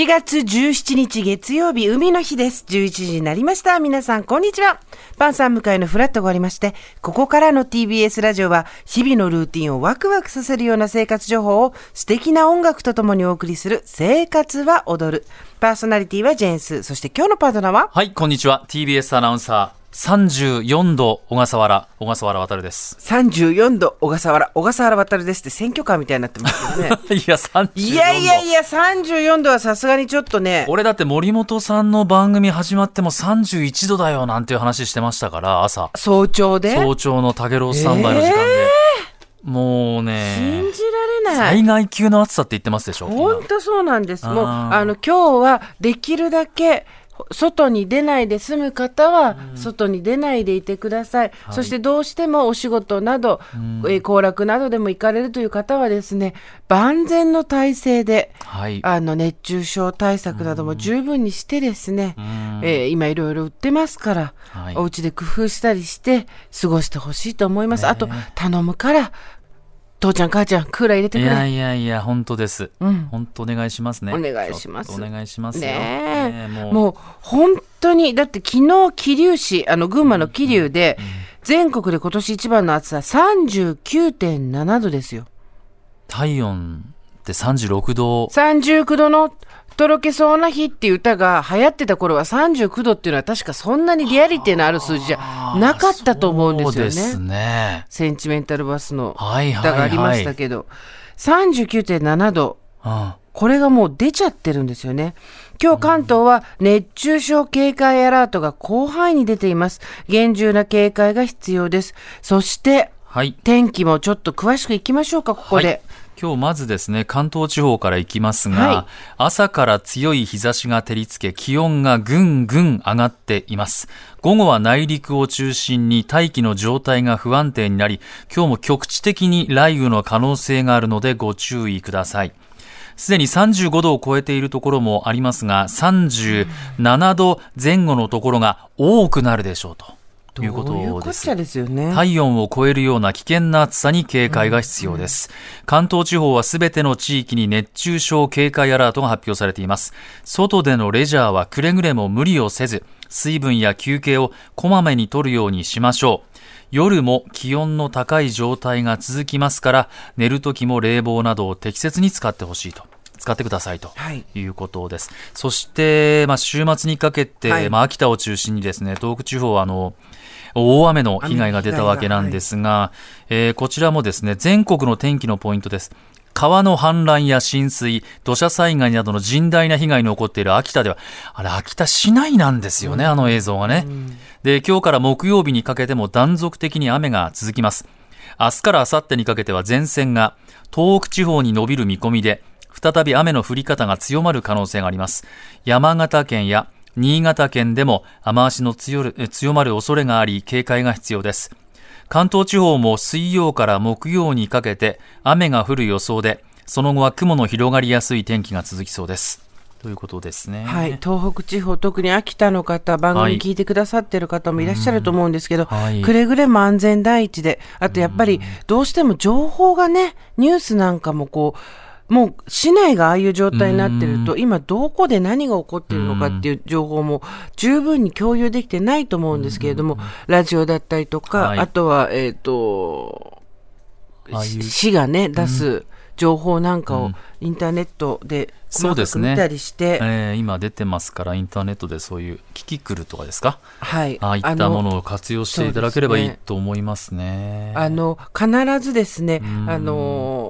7月17日月曜日、海の日です。11時になりました。皆さん、こんにちは。パンさん迎えのフラットがありまして、ここからの TBS ラジオは、日々のルーティンをワクワクさせるような生活情報を素敵な音楽とともにお送りする、生活は踊る。パーソナリティはジェーンス。そして今日のパートナーは？はい、こんにちは。TBS アナウンサー、34度、小笠原、小笠原渡です。34度、小笠原、小笠原渡るですって選挙カーみたいになってますけどね。いや、34度。いやいやいや、34度はさすがにちょっとね。俺だって森本さんの番組始まっても31度だよなんていう話してましたから、朝。早朝で？早朝のタゲロスタンバイの時間で。もう信ね、じられない。災害級の暑さって言ってますでしょ。本当そうなんです。もう、あの、今日はできるだけ、外に出ないで済む方は、外に出ないでいてください。そしてどうしてもお仕事など、えー行楽などでも行かれるという方はですね、万全の体制で、はい。あの、熱中症対策なども十分にしてですね、えー今いろいろ売ってますから、はい。お家で工夫したりして過ごしてほしいと思います。あと、頼むから、父ちゃん母ちゃん、クーラー入れてくれ。いやいやいや、本当です。うん本当お願いしますね。お願いしますお願いしますよ。ねえねえもう本当に、だって昨日、桐生市、あの、群馬の桐生で、全国で今年一番の暑さ、39.7度ですよ。体温って36度。39度のとろけそうな日っていう歌が流行ってた頃は39度っていうのは確かそんなにリアリティのある数字じゃなかったと思うんですよね。ですね。センチメンタルバスのはいはいはい。歌がありましたけど、39.7度。うんこれがもう出ちゃってるんですよね。今日関東は熱中症警戒アラートが広範囲に出ています。厳重な警戒が必要です。そして、はい。天気もちょっと詳しくいきましょうか、ここで。はい今日まずですね、関東地方から行きますが、はい朝から強い日差しが照りつけ、気温がぐんぐん上がっています。午後は内陸を中心に大気の状態が不安定になり、今日も局地的に雷雨の可能性があるのでご注意ください。すでに35度を超えているところもありますが、37度前後のところが多くなるでしょうということです？こっちゃ。ですよね。体温を超えるような危険な暑さに警戒が必要です。関東地方はすべての地域に熱中症警戒アラートが発表されています。外でのレジャーはくれぐれも無理をせず、水分や休憩をこまめに取るようにしましょう。夜も気温の高い状態が続きますから、寝る時も冷房などを適切に使ってほしいと。使ってくださいとはいいうことです。そして、まあ、週末にかけて、はいまあ、秋田を中心にですね、東北地方はあの、大雨の被害が出たわけなんですが、えーこちらもですね、全国の天気のポイントです。川の氾濫や浸水、土砂災害などの甚大な被害の起こっている秋田では、あれ、秋田市内なんですよね、あの映像がね。で、今日から木曜日にかけても断続的に雨が続きます。明日から明後日にかけては前線が東北地方に伸びる見込みで、再び雨の降り方が強まる可能性があります。山形県や新潟県でも雨足の強るえ強まる恐れがあり、警戒が必要です。関東地方も水曜から木曜にかけて雨が降る予想で、その後は雲の広がりやすい天気が続きそうです。ということですね。はい、東北地方、特に秋田の方、番組聞いてくださってる方もいらっしゃると思うんですけど、はいくれぐれも安全第一で、あとやっぱりどうしても情報がね、ニュースなんかもこう、もう市内がああいう状態になってると、今どこで何が起こっているのかっていう情報も十分に共有できてないと思うんですけれども、ラジオだったりとか、はい。あとは、えっ、と、ああいう。市がね、出す情報なんかをインターネットで細かそうですねく見たりして、えー今出てますから、インターネットでそういうキキクルとかですか？はい。ああいったのものを活用していただければいいと思いますね。あの、必ずですね、ん。あの、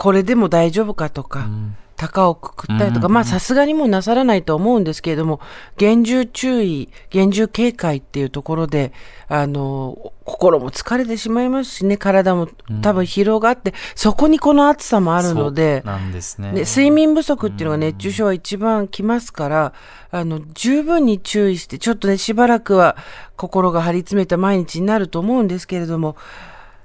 これでも大丈夫かとか、ん。高をくくったりとか、うんまあさすがにもうなさらないと思うんですけれども、厳重注意、厳重警戒っていうところで、あの、心も疲れてしまいますしね、体も多分疲労があって、そこにこの暑さもあるので、ですね。ね、睡眠不足っていうのが熱中症は一番きますから、あの、十分に注意して、ちょっとね、しばらくは心が張り詰めた毎日になると思うんですけれども、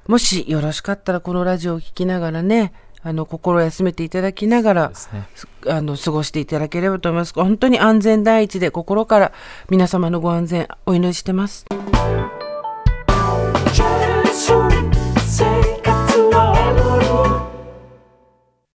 もしよろしかったらこのラジオを聞きながらね、あの心休めていただきながら、ね、あの過ごしていただければと思います本当に安全第一で心から皆様のご安全お祈りしてます。